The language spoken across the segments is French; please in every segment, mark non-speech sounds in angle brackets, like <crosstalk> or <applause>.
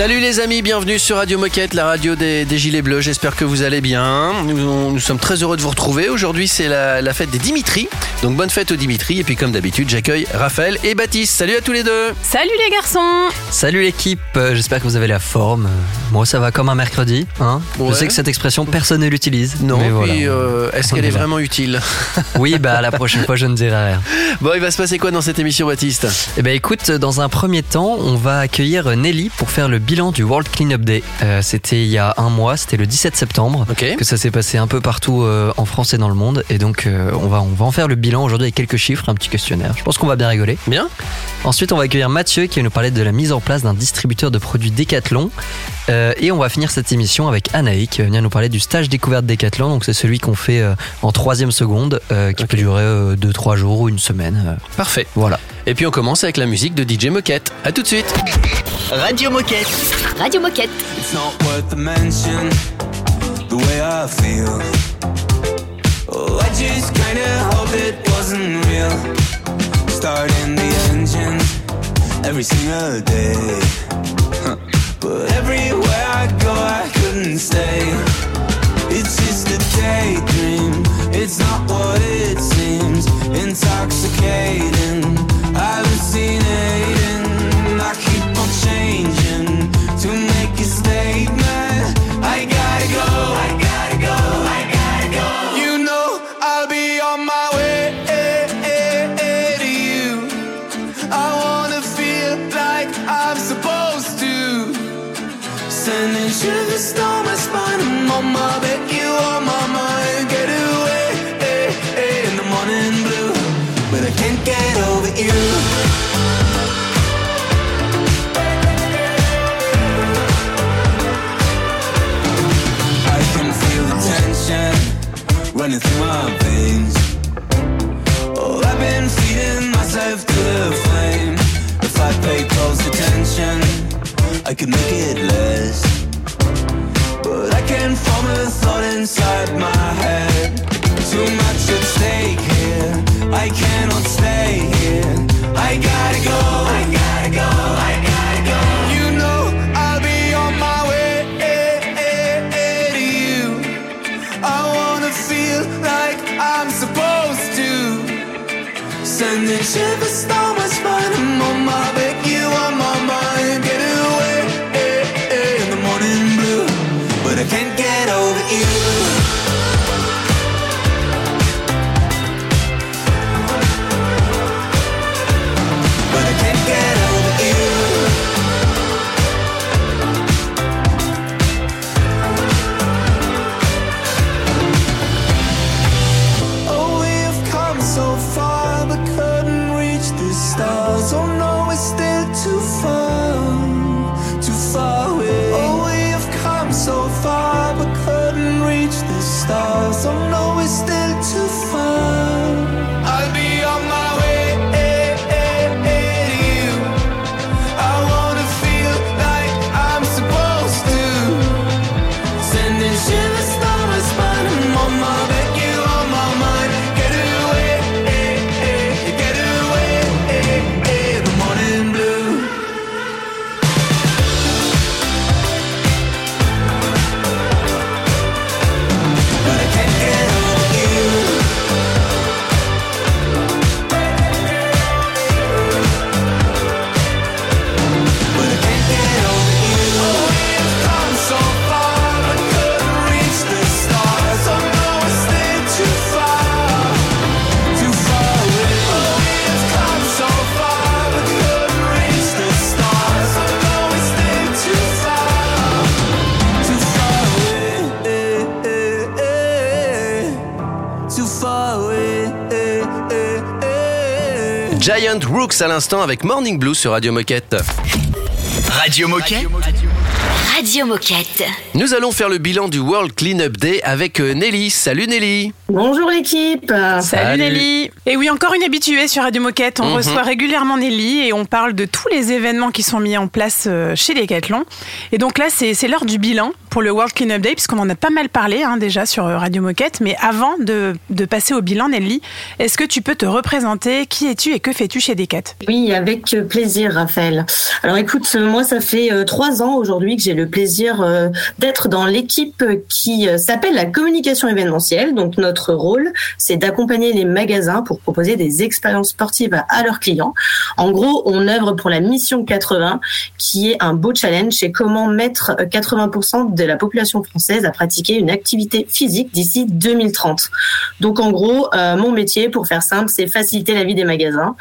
Salut les amis, bienvenue sur Radio Moquette, la radio des, Gilets Bleus. J'espère que vous allez bien. Nous, sommes très heureux de vous retrouver. Aujourd'hui, c'est la, fête des Dimitri. Donc bonne fête aux Dimitri. Et puis comme d'habitude, j'accueille Raphaël et Baptiste. Salut à tous les deux. Salut les garçons. Salut l'équipe. Euh, j'espère que vous avez la forme. Moi, ça va comme un mercredi. Hein Je sais que cette expression, personne ne l'utilise. Non, mais euh, est-ce qu'elle est vraiment utile? <laughs> Oui, bah la prochaine fois, je ne dirai rien. <laughs> Bon, il va se passer quoi dans cette émission, Baptiste? Eh ben écoute, dans un premier temps, on va accueillir Nelly pour faire le bilan du World Cleanup Day. Euh, c'était il y a un mois, c'était le 17 septembre que ça s'est passé un peu partout euh, en France et dans le monde. Et donc euh, on, va, on va en faire le bilan aujourd'hui avec quelques chiffres, un petit questionnaire. Je pense qu'on va bien rigoler. Bien. Ensuite on va accueillir Mathieu qui va nous parler de la mise en place d'un distributeur de produits Decathlon. et on va finir cette émission avec Anaï qui va venir nous parler du stage découverte Decathlon. Donc c'est celui qu'on fait en troisième seconde qui peut durer 2-3 jours ou une semaine. Parfait. Voilà. Et puis on commence avec la musique de DJ Moquette. A tout de suite. Radio Moquette. Radio Moquette. It's not worth the mention, the way I feel. Oh, I just kinda hope it wasn't real. Starting the engine every single day. But everywhere I go, I couldn't stay. It's just a daydream, it's not what it seems. Intoxicating, hallucinating. I keep on changing I could make it less. Giant Rooks à l'instant avec Morning Blue sur Radio Moquette. Radio Moquette. Radio Moquette. Nous allons faire le bilan du World Cleanup Day avec euh, Nelly. Salut Nelly. Bonjour l'équipe. Salut, Nelly. Et oui, encore une habituée sur Radio Moquette. On Mhm. reçoit régulièrement Nelly et on parle de tous les événements qui sont mis en place euh, chez Decathlon. Et donc là, c'est c'est l'heure du bilan pour le World Cleanup Day, puisqu'on en a pas mal parlé hein, déjà sur euh, Radio Moquette. Mais avant de, de passer au bilan, Nelly, est-ce que tu peux te représenter? Qui es-tu et que fais-tu chez Decat? Oui, avec plaisir, Raphaël. Alors écoute, euh, moi, ça fait euh, trois ans aujourd'hui que j'ai le plaisir euh, d'être dans l'équipe qui euh, s'appelle la communication événementielle. Donc notre rôle, c'est d'accompagner les magasins pour proposer des expériences sportives à, leurs clients. En gros, on œuvre pour la mission 80, qui est un beau challenge, c'est comment mettre euh, 80% de la population française à pratiquer une activité physique d'ici 2030. Donc en gros, euh, mon métier, pour faire simple, c'est faciliter la vie des magasins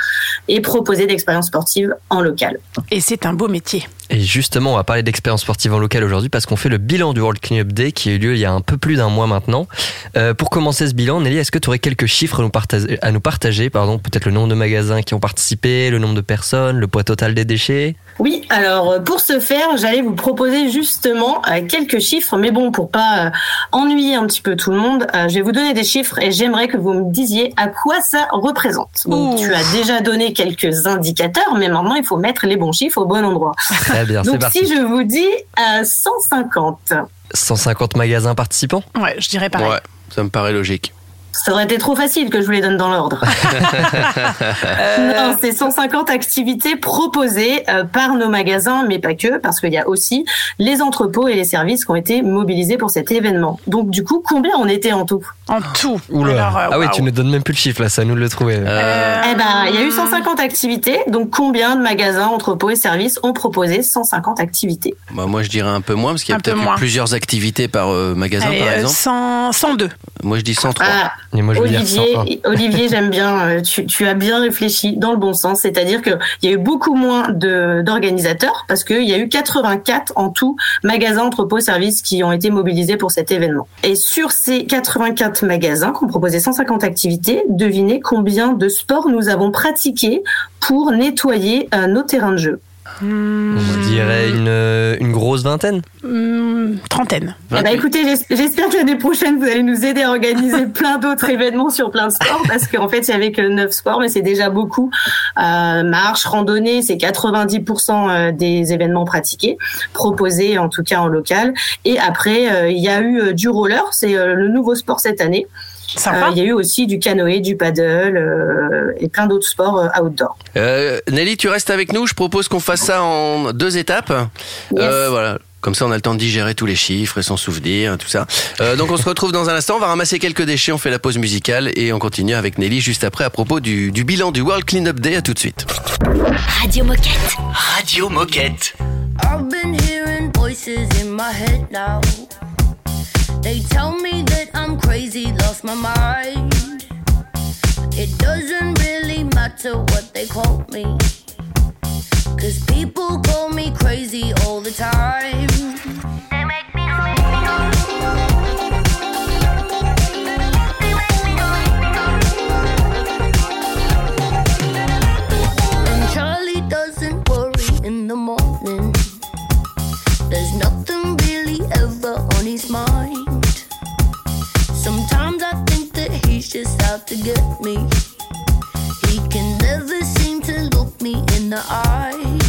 et proposer d'expériences sportives en local. Et c'est un beau métier. Et justement, on va parler d'expérience sportive en local aujourd'hui parce qu'on fait le bilan du World Cleanup Day qui a eu lieu il y a un peu plus d'un mois maintenant. Euh, pour commencer ce bilan, Nelly, est-ce que tu aurais quelques chiffres à nous partager, à nous partager? Pardon, Peut-être le nombre de magasins qui ont participé, le nombre de personnes, le poids total des déchets? Oui, alors euh, pour ce faire, j'allais vous proposer justement euh, quelques chiffres, mais bon, pour pas ennuyer un petit peu tout le monde, je vais vous donner des chiffres et j'aimerais que vous me disiez à quoi ça représente. Bon, tu as déjà donné quelques indicateurs, mais maintenant il faut mettre les bons chiffres au bon endroit. <laughs> Très bien, c'est Donc parti. si je vous dis euh, 150, 150 magasins participants? Ouais, je dirais pareil. Ouais, ça me paraît logique. Ça aurait été trop facile que je vous les donne dans l'ordre. <laughs> Non, c'est 150 activités proposées euh, par nos magasins, mais pas que, parce qu'il y a aussi les entrepôts et les services qui ont été mobilisés pour cet événement. Donc du coup, combien on était en tout? En tout. Oula. Alors, euh, ah oui, tu ne donnes même plus le chiffre là, ça nous le trouver. Euh, Eh ben, il y a eu 150 activités. Donc combien de magasins, entrepôts et services ont proposé 150 activités? Bah, moi, je dirais un peu moins parce qu'il y a peut-être plusieurs activités par euh, magasin, Allez, par euh, exemple. 100, 102. Moi, je dis 103. Ah, Et moi, je vais dire Olivier, 101. Olivier, j'aime bien. euh, Tu, tu as bien réfléchi dans le bon sens, c'est-à-dire que il y a eu beaucoup moins de d'organisateurs parce qu'il y a eu 84 en tout magasins, entrepôts, services qui ont été mobilisés pour cet événement. Et sur ces 84 magasins qui ont proposé 150 activités, devinez combien de sports nous avons pratiqués pour nettoyer euh, nos terrains de jeu. Hmm, On dirait une, euh, une grosse vingtaine. hmm, trentaine. Eh ben, écoutez, j'es- j'espère que l'année prochaine, vous allez nous aider à organiser <laughs> plein d'autres événements sur plein de sports, parce qu'en fait, il y avait que 9 sports, mais c'est déjà beaucoup. Euh, marche, randonnée, c'est 90% euh, des événements pratiqués, proposés en tout cas en local. Et après, euh, il y a eu du roller, c'est euh, le nouveau sport cette année. Euh. Il y a eu aussi du canoë, du paddle euh, et plein d'autres sports euh, outdoor. Euh, Nelly, tu restes avec nous. Je propose qu'on fasse ça en deux étapes. Yes. Euh, voilà. Comme ça, on a le temps de digérer tous les chiffres et s'en souvenir, tout ça. Euh, donc, on se retrouve dans un instant. On va ramasser quelques déchets. On fait la pause musicale et on continue avec Nelly juste après à propos du, du bilan du World Cleanup Day. À tout de suite. Radio Moquette. Radio Moquette. I've been hearing voices in my head now. They tell me that I'm crazy, lost my mind. It doesn't really matter what they call me. Cause people call me crazy all the time. Just out to get me. He can never seem to look me in the eyes.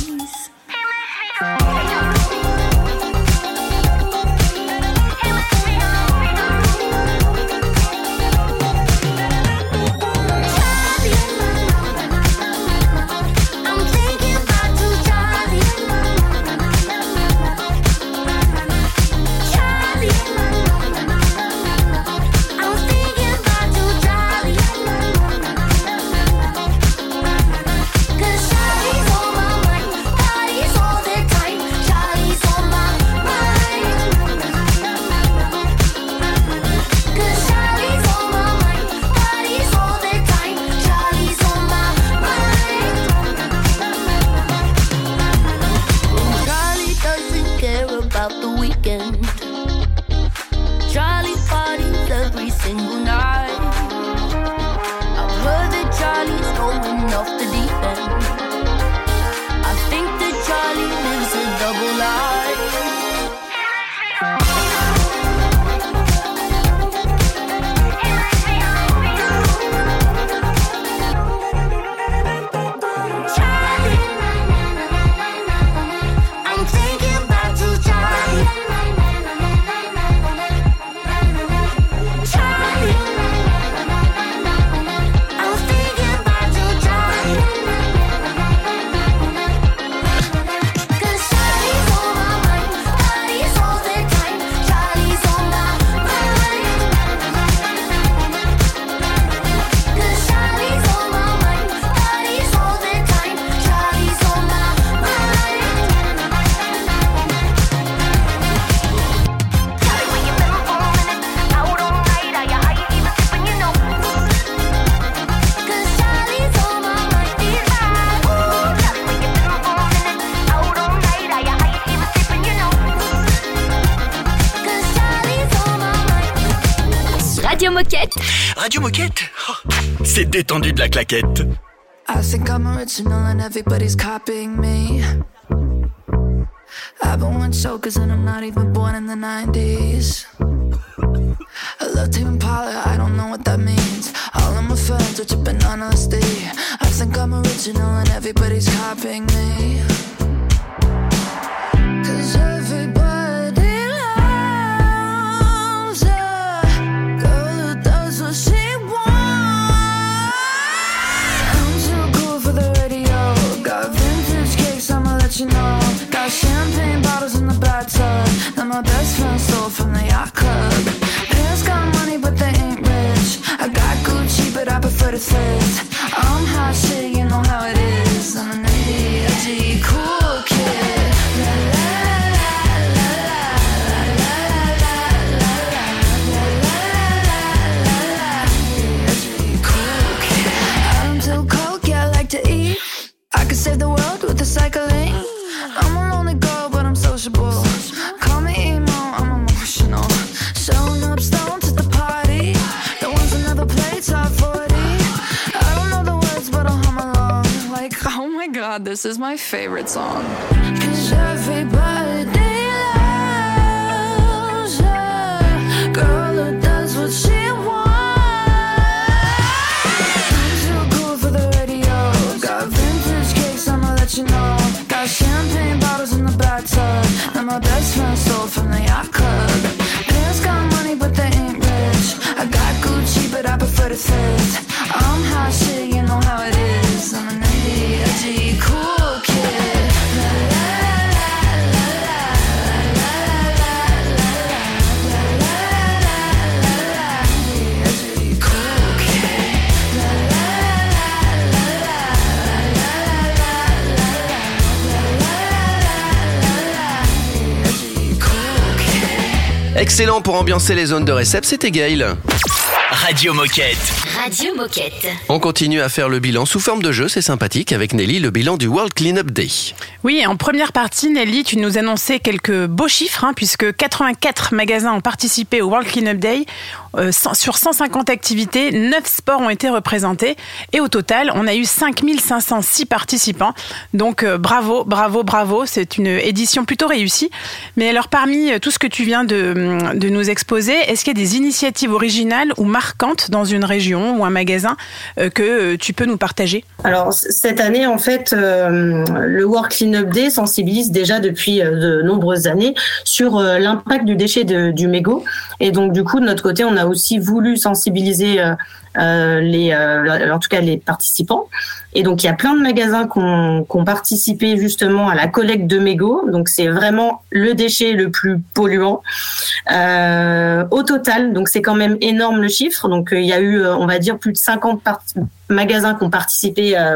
Détendu de la claquette. I think I'm original and everybody's copying me. I've been one chokers and I'm not even born in the 90s. I love Tame Impala, I don't know what that means. All of my friends are tripping on LSD. I think I'm original and everybody's copying me. Cause everybody my best friend stole from the yacht club. Parents got money, but they ain't rich. I got Gucci, but I prefer to thrift. I'm hot shit, you know how it is. I'm an ADHD cool bottles in the bathtub that my best friend stole from the yacht club. Parents got money, but they ain't rich. I got Gucci, but I prefer to thrift. I'm hot shit, you know how it is. Excellent pour ambiancer les zones de récep, c'était Gail. Radio Moquette. Radio Moquette. On continue à faire le bilan sous forme de jeu, c'est sympathique, avec Nelly, le bilan du World Cleanup Day. Oui, en première partie, Nelly, tu nous annonçais quelques beaux chiffres, hein, puisque 84 magasins ont participé au World Cleanup Day. Euh, sur 150 activités, 9 sports ont été représentés. Et au total, on a eu 5506 participants. Donc euh, bravo, bravo, bravo. C'est une édition plutôt réussie. Mais alors, parmi euh, tout ce que tu viens de, de nous exposer, est-ce qu'il y a des initiatives originales ou marquantes dans une région ou un magasin que tu peux nous partager? Alors cette année, en fait, le World Cleanup Day sensibilise déjà depuis de nombreuses années sur l'impact du déchet du mégot. Et donc du coup, de notre côté, on a aussi voulu sensibiliser euh, euh, les, euh, en tout cas les participants. Et donc il y a plein de magasins qui ont, participé justement à la collecte de mégots. Donc c'est vraiment le déchet le plus polluant au total. Donc c'est quand même énorme le chiffre. Donc il y a eu, on va dire, plus de 50 part- magasins qui ont participé à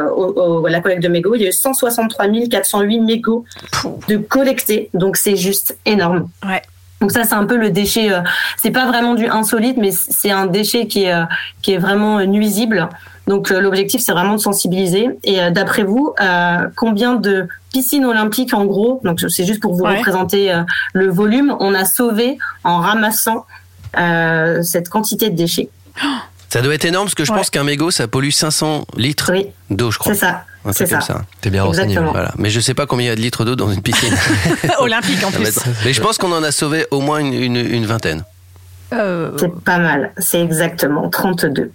la collecte de mégots. Il y a eu 163 408 mégots de collectés. Donc c'est juste énorme. Ouais. Donc ça, c'est un peu le déchet. euh, c'est pas vraiment du insolite, mais c'est un déchet qui est euh, qui est vraiment euh, nuisible. Donc euh, l'objectif, c'est vraiment de sensibiliser. Et euh, d'après vous, euh, combien de piscines olympiques, en gros, donc c'est juste pour vous Ouais. représenter euh, le volume, on a sauvé en ramassant euh, cette quantité de déchets? Ça doit être énorme parce que je Ouais. pense qu'un mégot, ça pollue 500 litres Oui, d'eau, je crois. c'est ça. Un C'est truc comme ça. ça. T'es bien renseigné. Voilà. Mais je sais pas combien il y a de litres d'eau dans une piscine. <laughs> Olympique en Ça plus. Mais je pense qu'on en a sauvé au moins une, une- une vingtaine. Euh, C'est pas mal. C'est exactement 32.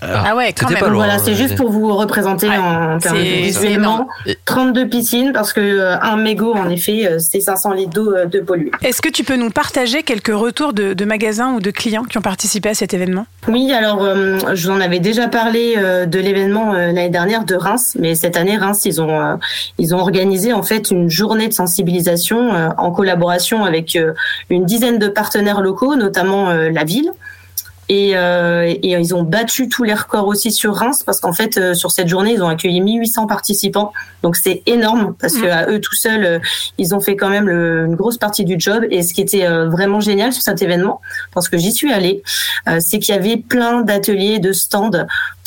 Ah ouais, quand même. pas Donc loin, voilà, hein, c'est je juste pour vous représenter Ouais, en termes c'est- visuellement. c'est énorme. 32 piscines parce que euh, un mégot, en effet, euh, c'est 500 litres d'eau euh, de polluée. Est-ce que tu peux nous partager quelques retours de, de magasins ou de clients qui ont participé à cet événement? Oui, alors euh, je vous en avais déjà parlé euh, de l'événement euh, l'année dernière de Reims, mais cette année Reims ils ont euh, ils ont organisé en fait une journée de sensibilisation euh, en collaboration avec euh, une dizaine de partenaires locaux, notamment euh, la ville. Et, euh, et ils ont battu tous les records aussi sur Reims parce qu'en fait euh, sur cette journée ils ont accueilli 1800 participants. Donc c'est énorme parce que à eux tout seuls euh, ils ont fait quand même le- une grosse partie du job. Et ce qui était euh, vraiment génial sur cet événement parce que j'y suis allée euh, c'est qu'il y avait plein d'ateliers de stands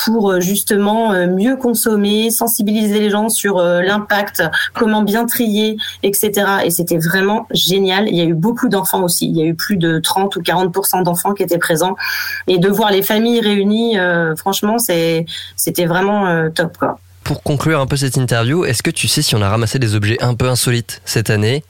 pour euh, justement euh, mieux consommer sensibiliser les gens sur euh, l'impact comment bien trier etc et c'était vraiment génial. Il y a eu beaucoup d'enfants aussi. Il y a eu plus de 30 ou 40 d'enfants qui étaient présents et de voir les familles réunies, franchement, c'est c'était vraiment top quoi. Pour conclure un peu cette interview, est-ce que tu sais si on a ramassé des objets un peu insolites cette année?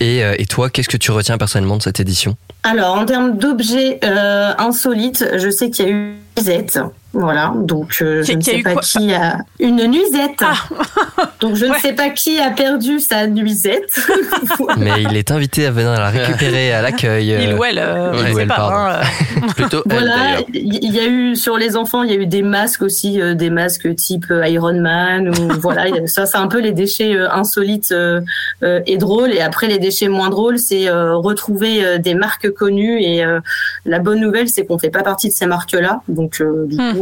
Et, et toi, qu'est-ce que tu retiens personnellement de cette édition? Alors, en termes d'objets euh, insolites, je sais qu'il y a eu Z. Voilà, donc euh, je ne sais pas qui a une nuisette. Ah. <laughs> donc je ne sais pas qui a perdu sa nuisette. <laughs> <laughs> Mais il est invité à venir la récupérer à l'accueil. Il ou elle, euh, il ou elle, pas. Hein. Plutôt voilà, il y a eu sur les enfants, il y a eu des masques aussi, euh, des masques type Iron Man ou voilà, ça c'est un peu les déchets insolites et drôles. Et après les déchets moins drôles, c'est retrouver des marques connues. Et la bonne nouvelle, c'est qu'on fait pas partie de ces marques-là, donc du hmm. coup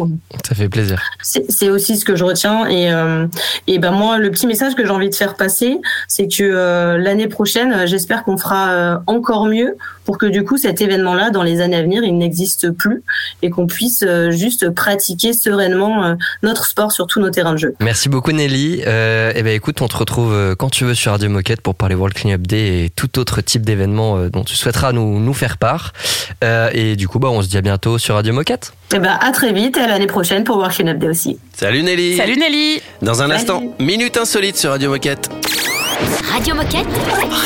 ça fait plaisir. C'est aussi ce que je retiens. Et, euh, et ben moi, le petit message que j'ai envie de faire passer, c'est que euh, l'année prochaine, j'espère qu'on fera euh, encore mieux pour que du coup cet événement-là, dans les années à venir, il n'existe plus et qu'on puisse juste pratiquer sereinement notre sport sur tous nos terrains de jeu. Merci beaucoup Nelly. et eh ben écoute, on te retrouve quand tu veux sur Radio Moquette pour parler World Cleanup Day et tout autre type d'événement dont tu souhaiteras nous, nous faire part. et du coup, bah, on se dit à bientôt sur Radio Moquette. Et eh ben à très vite et à l'année prochaine pour World Cleanup Day aussi. Salut Nelly. Salut Nelly. Dans un instant, minute insolite sur Radio Moquette. Radio Moquette.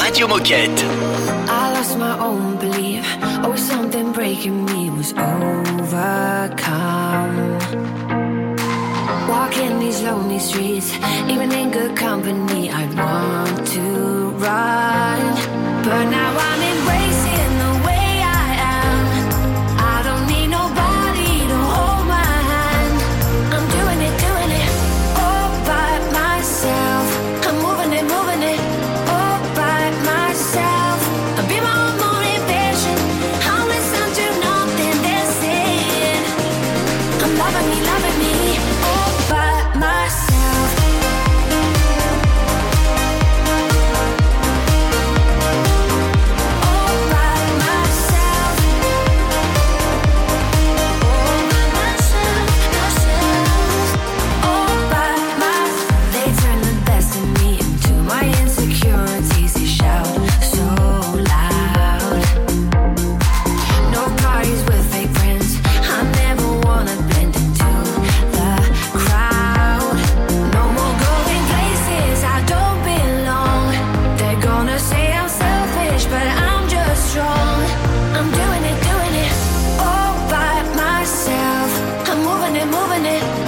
Radio Moquette. I lost my own belief. Oh, something breaking me was overcome. Walking these lonely streets, even in good company, I want to run. But now I'm embracing moving it,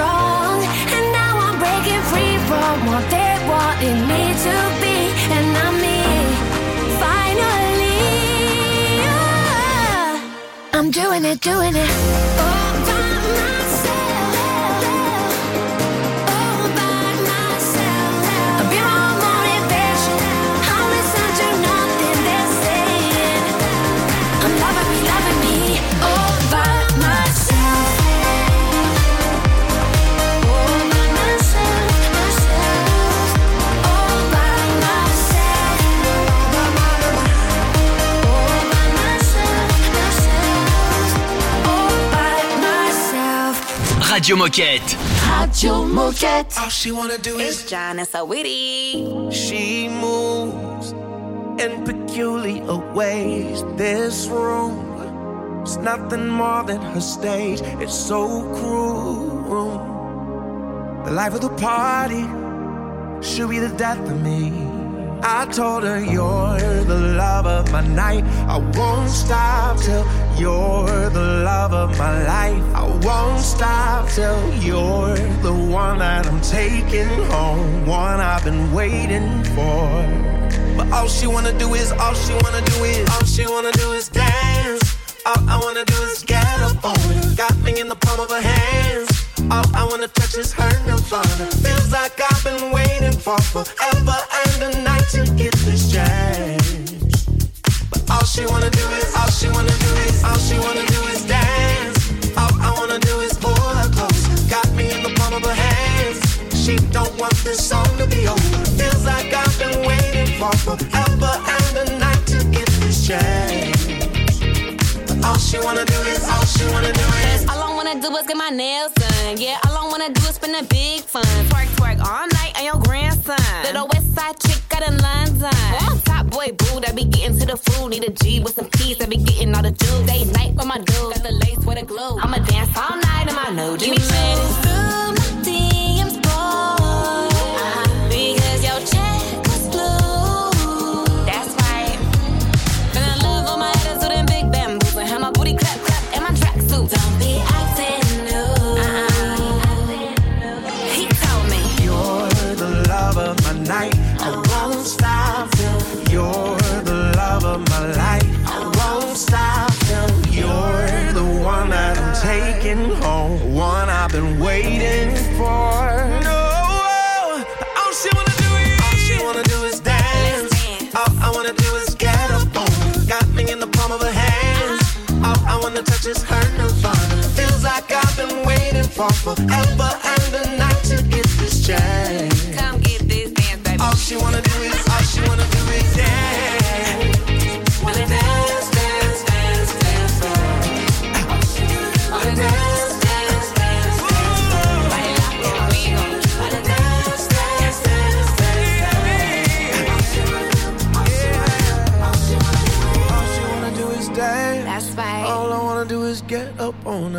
strong. And now I'm breaking free from what they wanted me to be. And I'm me, finally. yeah. I'm doing it, doing it. All Radio Moquette. Radio Moquette. All she wanna do is John and so witty. she moves in peculiar ways. This room is nothing more than her stage. It's so cruel. The life of the party should be the death of me. I told her you're the love of my night. I won't stop till you're the love of my life. I won't stop till you're the one that I'm taking home, one I've been waiting for. But all she wanna do is, all she wanna do is, all she wanna do is dance. All I wanna do is get up on it. Got me in the palm of her hands. All I wanna touch is her nirvana. Feels like I've been waiting for forever and a night to get this chance. All she wanna do is, all she wanna do is, all she wanna do is dance. All I wanna do is pull her close. Got me in the palm of her hands. She don't want this song to be over. Feels like I've been waiting for forever and a night to get this chance. All she wanna do is, all she wanna do is. All I wanna do is get my nails done. Yeah, all I wanna do is spend a big fun. Twerk, twerk all night on your grandson. Little side chick out in London. I'm top boy boo that be getting to the food. Need a G with some peas that be getting all the juice. Day night with my dude. Got the lace with a glue. I'ma dance all night in my new Give me. Wanna her nirvana. Feels like I've been waiting for forever and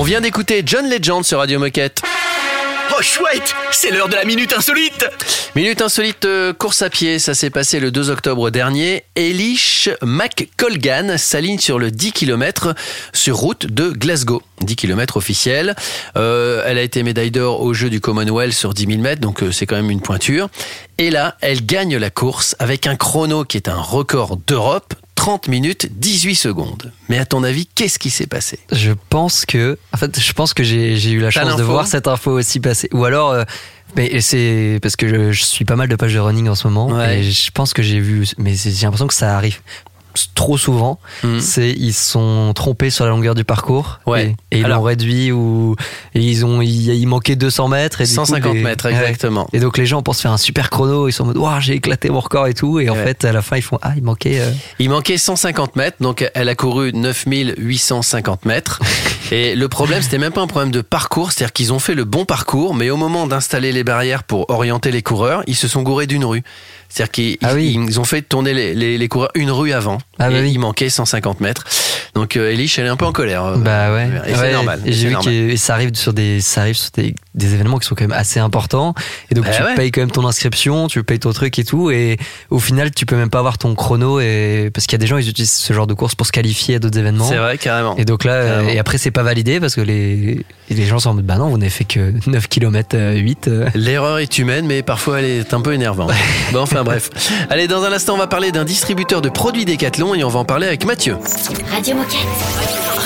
On vient d'écouter John Legend sur Radio Moquette. Oh chouette, c'est l'heure de la minute insolite. Minute insolite euh, course à pied, ça s'est passé le 2 octobre dernier. Elish McColgan s'aligne sur le 10 km sur route de Glasgow. 10 km officiel. Euh, elle a été médaille d'or au jeu du Commonwealth sur 10 000 mètres, donc euh, c'est quand même une pointure. Et là, elle gagne la course avec un chrono qui est un record d'Europe. 30 minutes 18 secondes. Mais à ton avis, qu'est-ce qui s'est passé? Je pense que, en fait, je pense que j'ai eu la chance de voir cette info aussi passer. Ou alors, euh, mais c'est parce que je, je suis pas mal de pages de running en ce moment Ouais. et je pense que j'ai vu, mais j'ai l'impression que ça arrive trop souvent. Hmm. C'est ils se sont trompés sur la longueur du parcours Ouais. et, et ils l'ont réduit ou et ils ont il, manquait 200 mètres et du coup, 150 les- mètres, Ouais. exactement. Et donc les gens pensent faire un super chrono, ils sont en mode waouh j'ai éclaté mon record et tout et en Ouais. fait à la fin ils font ah il manquait euh, Il manquait 150 mètres, donc elle a couru 9850 mètres. <laughs> Et le problème, c'était même pas un problème de parcours, c'est-à-dire qu'ils ont fait le bon parcours, mais au moment d'installer les barrières pour orienter les coureurs, ils se sont gourés d'une rue. C'est-à-dire qu'ils Ah oui. ils- ils ont fait tourner les, les- les coureurs une rue avant, Ah bah oui. il manquait 150 mètres. Donc euh, Elish, elle est un peu en colère. euh, Bah ouais. Et c'est Ouais, normal. et J'ai vu normal. que ça arrive sur des, ça arrive sur des, des événements qui sont quand même assez importants. Et donc Bah tu ouais. payes quand même ton inscription, tu payes ton truc et tout. Et au final, tu peux même pas avoir ton chrono. Et parce qu'il y a des gens, ils utilisent ce genre de course pour se qualifier à d'autres événements. C'est vrai, carrément. Et donc là, euh, Carrément. et après c'est pas validé parce que les, les gens sont en mode bah non, vous n'avez fait que 9 km 8. euh. L'erreur est humaine, mais parfois elle est un peu énervante. <laughs> bon, enfin bref. Allez, dans un instant, on va parler d'un distributeur de produits Décathlon et on va en parler avec Mathieu. Radio Moquette.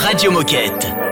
Radio Moquette.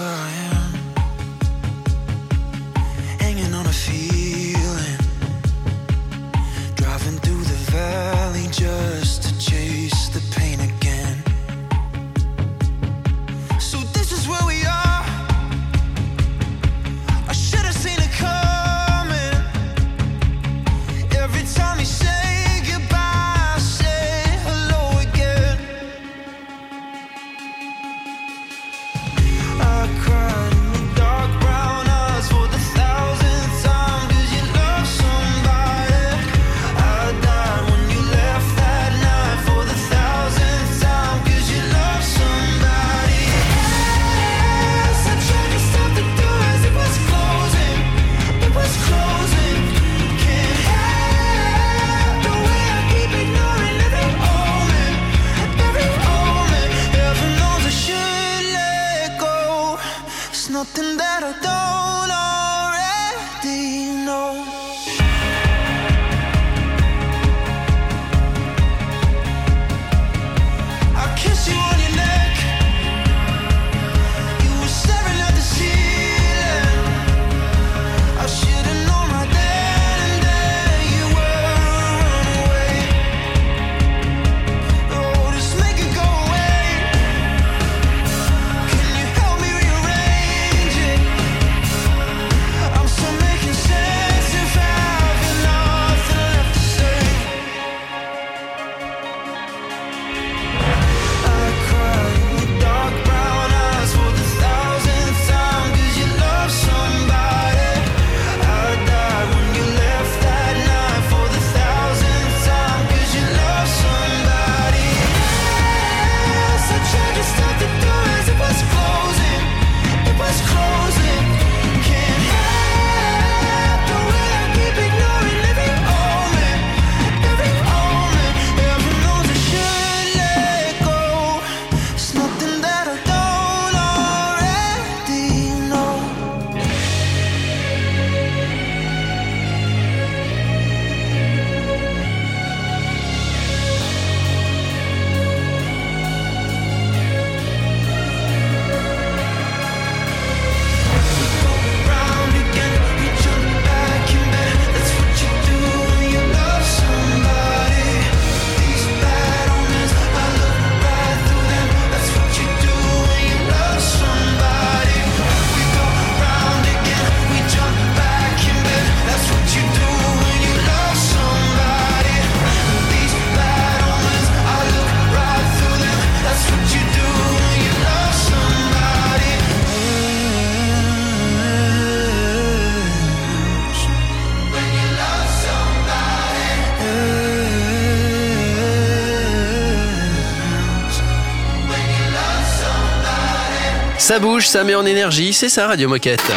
Ça bouge, ça met en énergie, c'est ça Radio Moquette.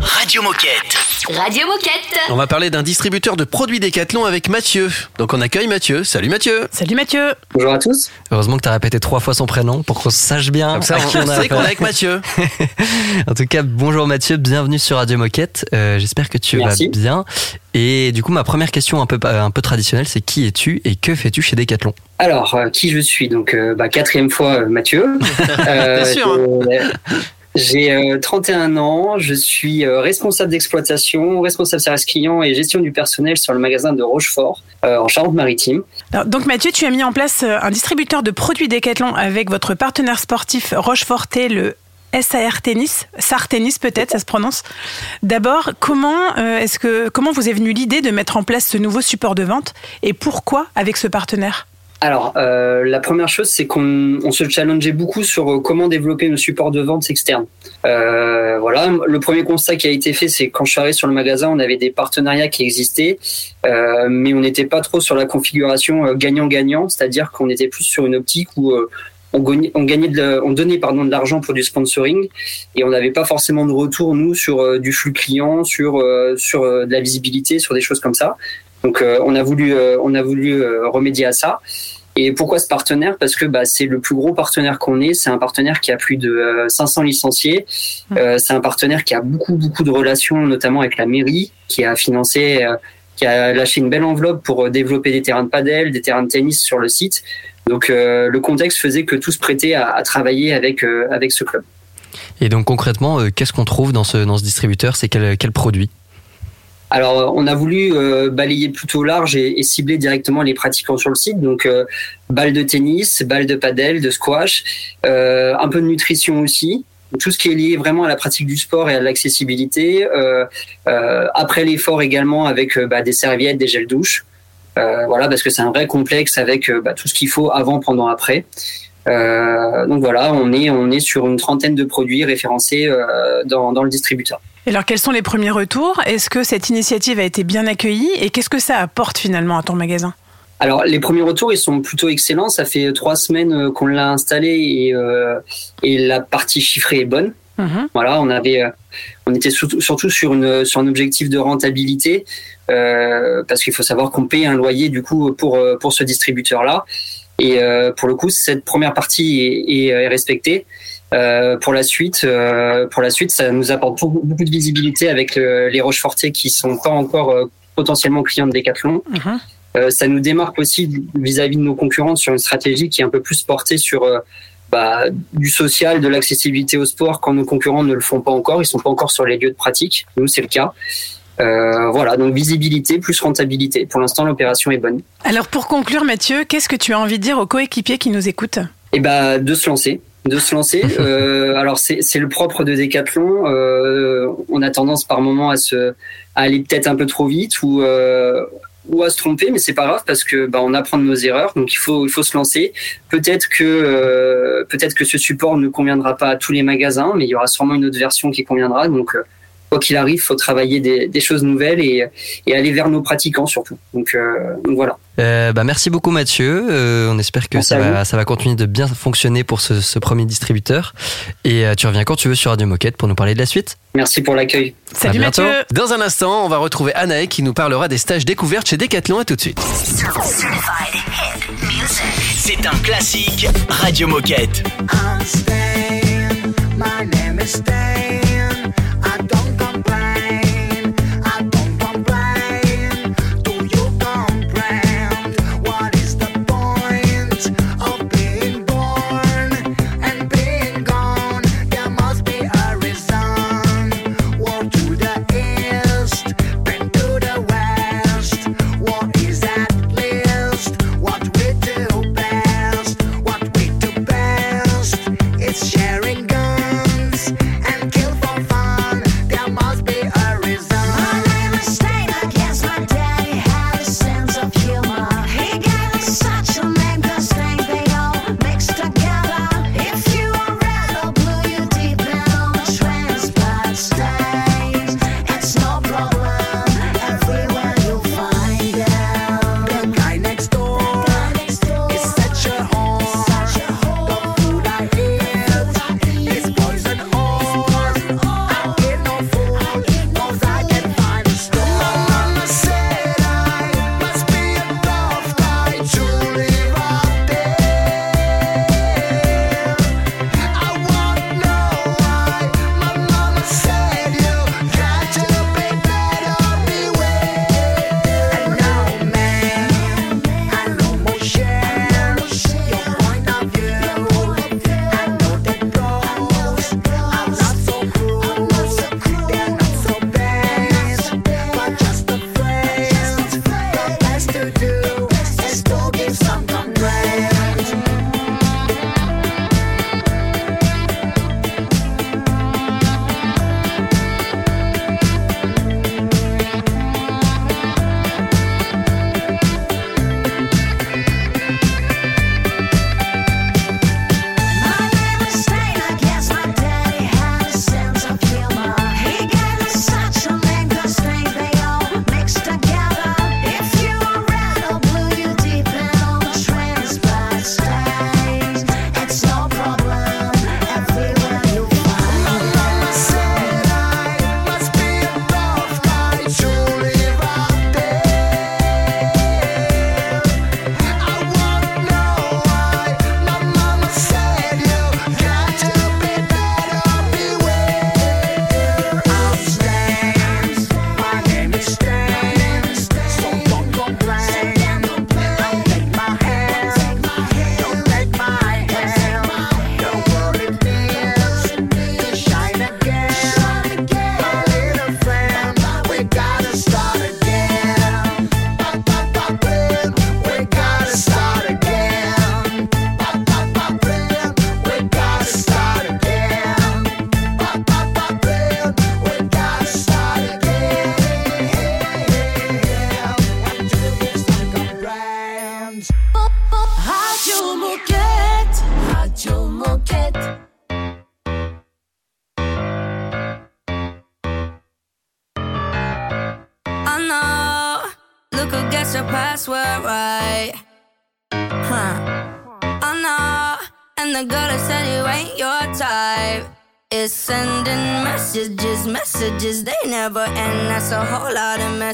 Radio Moquette. Radio Moquette. On va parler d'un distributeur de produits Décathlon avec Mathieu. Donc on accueille Mathieu. Salut Mathieu. Salut Mathieu. Bonjour à tous. Heureusement que tu as répété trois fois son prénom pour qu'on sache bien Comme ça, à on qui on a sait qu'on est avec Mathieu. <laughs> En tout cas, bonjour Mathieu, bienvenue sur Radio Moquette. Euh, J'espère que tu Merci. vas bien. Et du coup, ma première question un peu, un peu traditionnelle, c'est qui es-tu et que fais-tu chez Decathlon? Alors, euh, qui je suis? Donc, euh, bah, quatrième fois, euh, Mathieu. <laughs> Bien sûr, hein? Euh, J'ai euh, 31 ans, je suis euh, responsable d'exploitation, responsable service client et gestion du personnel sur le magasin de Rochefort euh, en Charente-Maritime. Donc Mathieu, tu as mis en place euh, un distributeur de produits Decathlon avec votre partenaire sportif Rocheforté, le SAR Tennis, SAR Tennis peut-être, ça se prononce. D'abord, comment euh, est-ce que comment vous est venue l'idée de mettre en place ce nouveau support de vente et pourquoi avec ce partenaire? Alors, euh, la première chose, c'est qu'on on se challengeait beaucoup sur euh, comment développer nos supports de vente externes. Euh, voilà, le premier constat qui a été fait, c'est quand je suis arrivé sur le magasin, on avait des partenariats qui existaient, euh, mais on n'était pas trop sur la configuration euh, gagnant-gagnant, c'est-à-dire qu'on était plus sur une optique où euh, on gagnait, on gagnait on donnait pardon de l'argent pour du sponsoring et on n'avait pas forcément de retour nous sur du flux client, sur euh, sur de la visibilité, sur des choses comme ça. Donc euh, on a voulu euh, on a voulu euh, remédier à ça. Et pourquoi ce partenaire? Parce que bah, c'est le plus gros partenaire qu'on ait. C'est un partenaire qui a plus de euh, 500 licenciés. Euh, c'est un partenaire qui a beaucoup beaucoup de relations, notamment avec la mairie, qui a financé euh, qui a lâché une belle enveloppe pour développer des terrains de padel, des terrains de tennis sur le site. Donc le contexte faisait que tout se prêtait à, travailler avec avec ce club. Et donc concrètement, qu'est-ce qu'on trouve dans ce dans ce distributeur? C'est quel quel produit? Alors, on a voulu euh, balayer plutôt large et, cibler directement les pratiquants sur le site. Donc, euh, balles de tennis, balles de padel, de squash, euh, un peu de nutrition aussi. Tout ce qui est lié vraiment à la pratique du sport et à l'accessibilité. après l'effort également avec bah, des serviettes, des gels douche. voilà, parce que c'est un vrai complexe avec bah, tout ce qu'il faut avant, pendant, après. donc voilà, on est on est sur une trentaine de produits référencés dans le distributeur. Et alors, quels sont les premiers retours? Est-ce que cette initiative a été bien accueillie? Et qu'est-ce que ça apporte finalement à ton magasin? Alors les premiers retours ils sont plutôt excellents. Ça fait trois semaines euh, qu'on l'a installé et, euh, et la partie chiffrée est bonne. Mhm. Voilà, on avait, euh, on était surtout, surtout, sur une sur un objectif de rentabilité euh, parce qu'il faut savoir qu'on paye un loyer du coup pour pour ce distributeur là. Et euh, pour le coup, cette première partie est, est, est respectée. Euh, pour la suite, euh, pour la suite, ça nous apporte beaucoup, de visibilité avec les Rochefortiers qui sont pas encore euh, potentiellement clients de Decathlon. Mhm. ça nous démarque aussi vis-à-vis de nos concurrents sur une stratégie qui est un peu plus portée sur bah, du social, de l'accessibilité au sport quand nos concurrents ne le font pas encore. Ils sont pas encore sur les lieux de pratique. Nous, c'est le cas. Euh, voilà, donc visibilité plus rentabilité. Pour l'instant, l'opération est bonne. Alors pour conclure, Mathieu, qu'est-ce que tu as envie de dire aux coéquipiers qui nous écoutent? Eh ben, de se lancer de se lancer. <laughs> Euh, alors c'est le propre de Decathlon. Euh, on a tendance par moment à se à aller peut-être un peu trop vite ou euh, ou à se tromper, mais c'est pas grave parce que bah, on apprend de nos erreurs. Donc il faut il faut se lancer. Peut-être que euh, peut-être que ce support ne conviendra pas à tous les magasins, mais il y aura sûrement une autre version qui conviendra. Donc euh, quoi qu'il arrive, faut travailler des, des choses nouvelles et, et, aller vers nos pratiquants surtout. Donc, euh, donc voilà. Euh, bah merci beaucoup Mathieu. Euh, on espère que ça va, ça va continuer de bien fonctionner pour ce, ce premier distributeur. Et euh, tu reviens quand tu veux sur Radio Moquette pour nous parler de la suite. Merci pour l'accueil. Salut Mathieu. Dans un instant, on va retrouver Anaë qui nous parlera des stages découvertes chez Decathlon. À tout de suite. C'est un classique Radio Moquette. guns and kill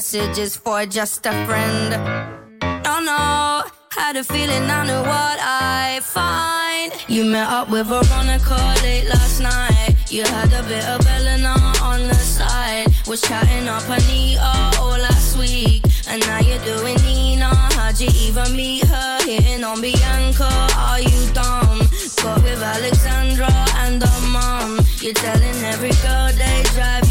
messages for just a friend. No, had a feeling I knew what I find. You met up with Veronica late last night. You had a bit of Elena on the side. Was chatting up Anita all last week. And now you're doing Nina. How'd you even meet her? Hitting on Bianca. Are you dumb? Got with Alexandra and her mom. You're telling every girl they drive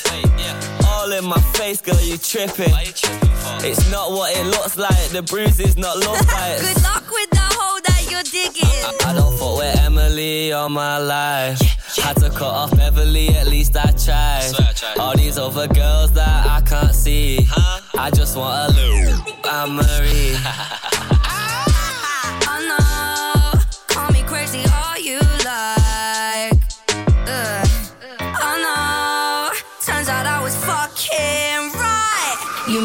In my face, girl, you tripping. It's not what it looks like, the bruises, not <laughs> love bites. Good luck with the hole that you're digging. I don't fuck with Emily all my life. Had to cut off Beverly, at least I tried. All these other girls that I can't see. Huh? I just want a little <laughs> Anne Marie. <laughs>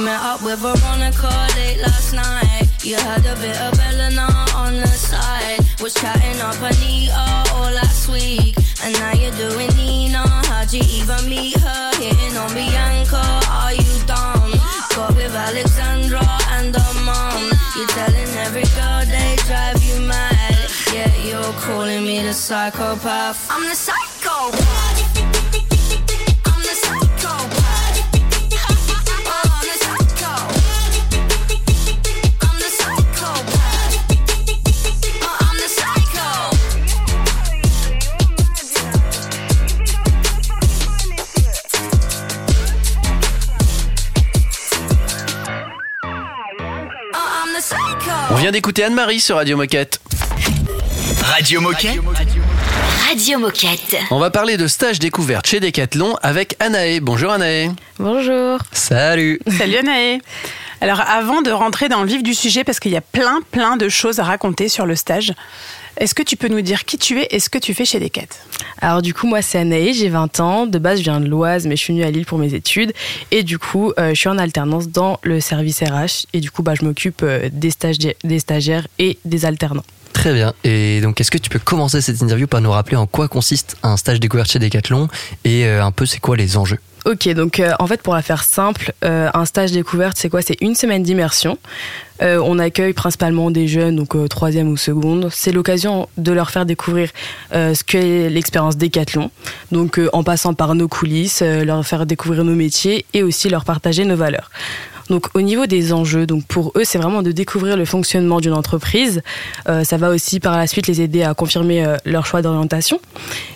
met up with Veronica late last night. You had a bit of Elena on the side. Was chatting up Anita all last week. And now you're doing Nina. How'd you even meet her? Hitting on Bianca. Are you dumb? Got with Alexandra and her mom. You're telling every girl they drive you mad. Yeah, you're calling me the psychopath. I'm the psychopath. On vient d'écouter Anne-Marie sur Radio Moquette. Radio Moquette. Radio Moquette. On va parler de stage découverte chez Decathlon avec Anaë. Bonjour Anaë. Bonjour. Salut. Salut Anaë. Alors avant de rentrer dans le vif du sujet, parce qu'il y a plein plein de choses à raconter sur le stage, est-ce que tu peux nous dire qui tu es et ce que tu fais chez Decat? Alors du coup, moi c'est Anaïs, j'ai 20 ans. De base, je viens de l'Oise, mais je suis venue à Lille pour mes études. Et du coup, euh, je suis en alternance dans le service RH. Et du coup, bah, je m'occupe euh, des, stagiaires, des stagiaires et des alternants. Très bien. Et donc, est-ce que tu peux commencer cette interview par nous rappeler en quoi consiste un stage découverte chez Decathlon et euh, un peu c'est quoi les enjeux? Ok, donc euh, en fait, pour la faire simple, euh, un stage découverte, c'est quoi? C'est une semaine d'immersion. Euh, on accueille principalement des jeunes, donc troisième ou seconde. C'est l'occasion de leur faire découvrir ce qu'est l'expérience Décathlon. Donc, en passant par nos coulisses, leur faire découvrir nos métiers et aussi leur partager nos valeurs. Donc au niveau des enjeux, donc pour eux c'est vraiment de découvrir le fonctionnement d'une entreprise. Euh, ça va aussi par la suite les aider à confirmer euh, leur choix d'orientation.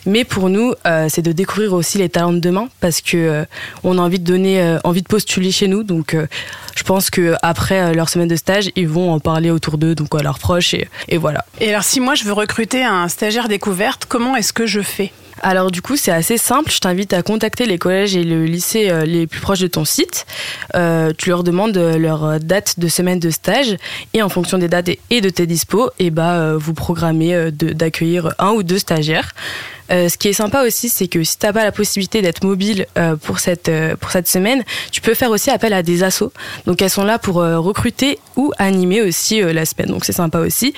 Mais pour nous euh, c'est de découvrir aussi les talents de demain parce que euh, on a envie de donner, euh, envie de postuler chez nous. Donc euh, je pense que après leur semaine de stage ils vont en parler autour d'eux, donc à leurs proches et, et voilà. Et alors si moi je veux recruter un stagiaire découverte, comment est-ce que je fais? Alors du coup, c'est assez simple. Je t'invite à contacter les collèges et le lycée euh, les plus proches de ton site. Euh, tu leur demandes euh, leur date de semaine de stage et en fonction des dates et- de tes dispos, et bah euh, vous programmez d'accueillir un ou deux stagiaires. Ce qui est sympa aussi, c'est que si t'as pas la possibilité d'être mobile pour cette pour cette semaine, tu peux faire aussi appel à des assos. Donc elles sont là pour recruter ou animer aussi la semaine. Donc c'est sympa aussi.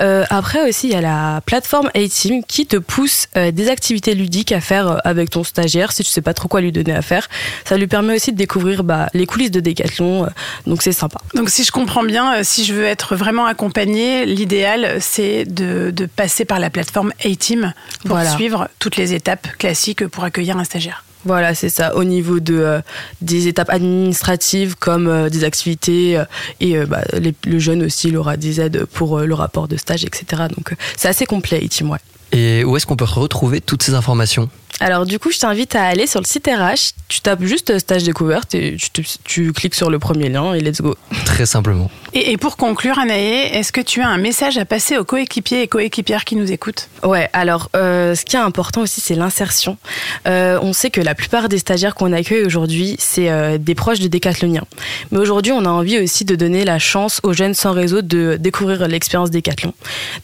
Euh, après aussi, il y a la plateforme A-Team qui te pousse euh, des activités ludiques à faire euh, avec ton stagiaire si tu sais pas trop quoi lui donner à faire. Ça lui permet aussi de découvrir bah, les coulisses de Decathlon, euh, donc c'est sympa. Donc si je comprends bien, euh, si je veux être vraiment accompagnée, l'idéal c'est de, de passer par la plateforme A-Team pour Voilà. suivre toutes les étapes classiques pour accueillir un stagiaire. Voilà, c'est ça. Au niveau de euh, des étapes administratives comme euh, des activités euh, et bah, le jeune aussi, il aura des aides pour le rapport de stage, etc. Donc c'est assez complet, ouais. Et où est-ce qu'on peut retrouver toutes ces informations? Alors du coup, je t'invite à aller sur le site RH, tu tapes juste stage découverte et tu, te- tu cliques sur le premier lien et let's go. Très simplement. Et, et pour conclure, Anaë, est-ce que tu as un message à passer aux coéquipiers et coéquipières qui nous écoutent? Ouais, alors euh, ce qui est important aussi, c'est l'insertion. Euh, on sait que la plupart des stagiaires qu'on accueille aujourd'hui, c'est euh, des proches de décathloniens. Mais aujourd'hui, on a envie aussi de donner la chance aux jeunes sans réseau de découvrir l'expérience décathlon.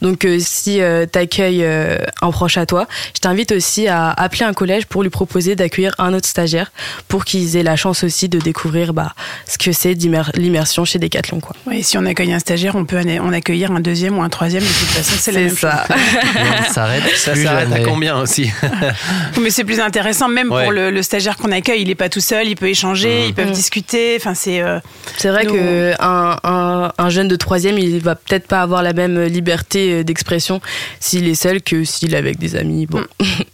Donc euh, si tu accueilles un proche à toi, je t'invite aussi à appeler un collège pour lui proposer d'accueillir un autre stagiaire pour qu'ils aient la chance aussi de découvrir bah, ce que c'est l'immersion chez Décathlon. Quoi. Oui, si on accueille un stagiaire, on peut en accueillir un deuxième ou un troisième. De toute façon, c'est la même ça. chose. <laughs> Ça s'arrête Ça s'arrête à combien aussi? <laughs> Mais c'est plus intéressant, même Ouais. pour le, le stagiaire qu'on accueille. Il n'est pas tout seul, il peut échanger, ils peuvent Mhm. discuter. Enfin, c'est. euh, C'est vrai Nous, que un, un, un jeune de troisième, il va peut-être pas avoir la même liberté euh, d'expression s'il est seul que s'il est avec des amis. Bon.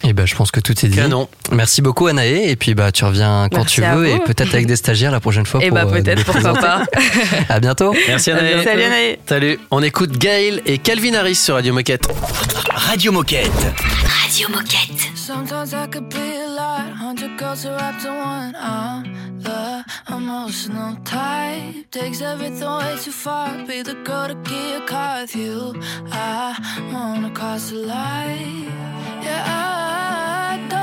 Et ben, je pense que tout dit. Canon. Merci beaucoup, Anaë. Et puis, bah, tu reviens quand Merci tu veux et peut-être avec des stagiaires la prochaine fois. Et pour, bah euh, peut-être, pourquoi pas. <laughs> À bientôt. Merci Anaïs. Salut Anaïs. Salut. On écoute Gaël et Calvin Harris sur Radio Moquette. Radio Moquette. Radio Moquette. Sometimes I could be a lot, hundred girls are wrapped in one. I'm the emotional type, takes everything way too far. Be the girl to get a car with you. I wanna cross the line. Yeah, I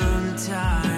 kiss you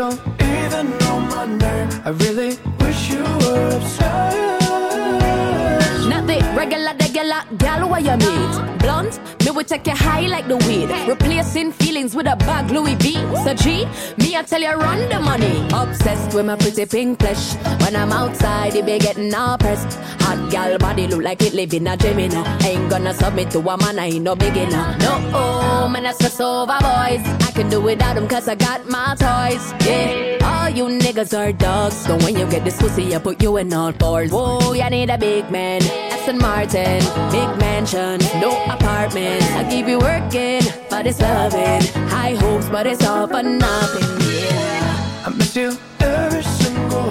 Don't even know my name. I really wish you were obsessed. Not the regular, regular gal where you meet. Blunt, me will take you high like the weed. Replacing feelings with a bag Louis V. So G, me I tell you run the money. Obsessed with my pretty pink flesh. When I'm outside, it be getting all pressed. Hot gal body look like it live in a dream, you know. Ain't gonna submit to a man, I ain't no beginner. No, oh, man, I stress over boys. I can do without them cause I got my toys. Yeah, all you niggas are dogs. So when you get this pussy, I put you in all fours. Whoa, you need a big man. Aston Martin, big mansion, no apartment. I keep you working, but it's loving. High hopes, but it's all for nothing. Yeah. I miss you every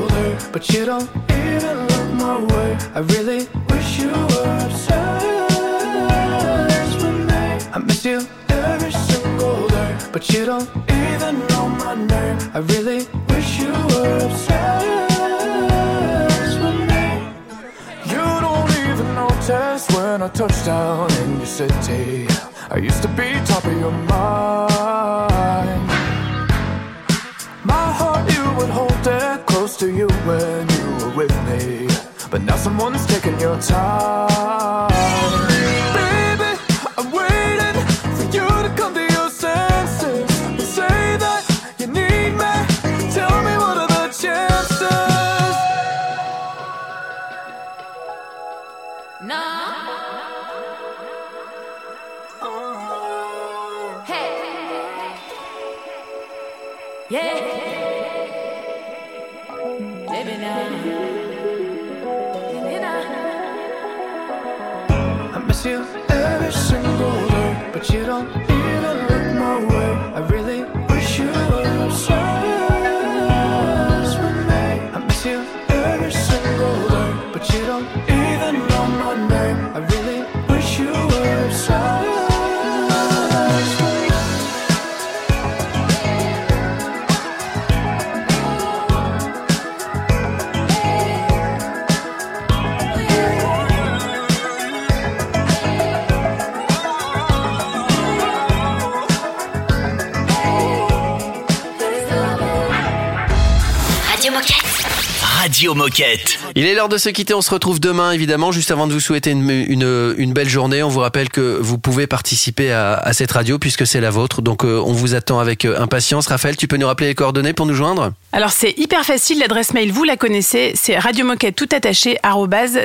day, but you don't even look my way. I really wish you were obsessed with me. I miss you every single day, but you don't even know my name. I really wish you were obsessed with me. You don't even notice when I touch down in your city. I used to be top of your mind. To you when you were with me. But now someone's taking your time. But you don't Radio Moquette. Il est l'heure de se quitter. On se retrouve demain, évidemment. Juste avant de vous souhaiter une, une, une belle journée, on vous rappelle que vous pouvez participer à, à cette radio puisque c'est la vôtre. Donc, euh, on vous attend avec euh, impatience. Raphaël, tu peux nous rappeler les coordonnées pour nous joindre? Alors c'est hyper facile, l'adresse mail vous la connaissez, c'est radiomoquette tout attaché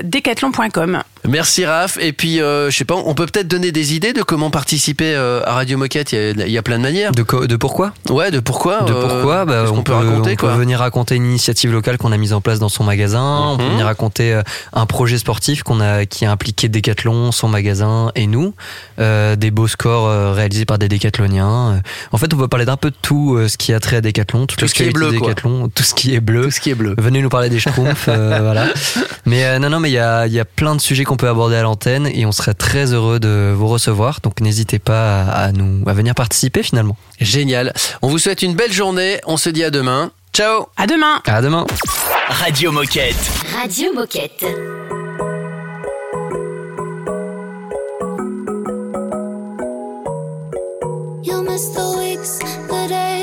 decathlon.com. Merci Raph. Et puis, euh, je sais pas, on peut peut-être donner des idées de comment participer euh, à Radio Moquette. Il y, a, il y a plein de manières. De, co- de pourquoi? Ouais, de pourquoi De euh, pourquoi bah, qu'est-ce qu'on on, peut peut, raconter on quoi? peut venir raconter une initiative locale qu'on a mise en place dans son magasin. On peut Mhm. venir raconter euh, un projet sportif qu'on a qui a impliqué Decathlon, son magasin et nous. Euh, des beaux scores euh, réalisés par des décathloniens. Euh, En fait, on peut parler d'un peu de tout ce qui a trait à Decathlon, Tout ce qui est bleu, quoi. Decathlon, tout ce qui est bleu. Tout ce qui est bleu. Venez nous parler des schtroumpfs, euh, <laughs> voilà. Mais euh, non, non, mais il y a, il y a plein de sujets qu'on peut aborder à l'antenne et on serait très heureux de vous recevoir. Donc n'hésitez pas à, à nous à venir participer finalement. Génial. On vous souhaite une belle journée. On se dit à demain. Ciao. À demain. À demain. Radio Moquette. Radio Moquette. You'll miss the weeks, the days,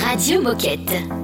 Radio Moquette.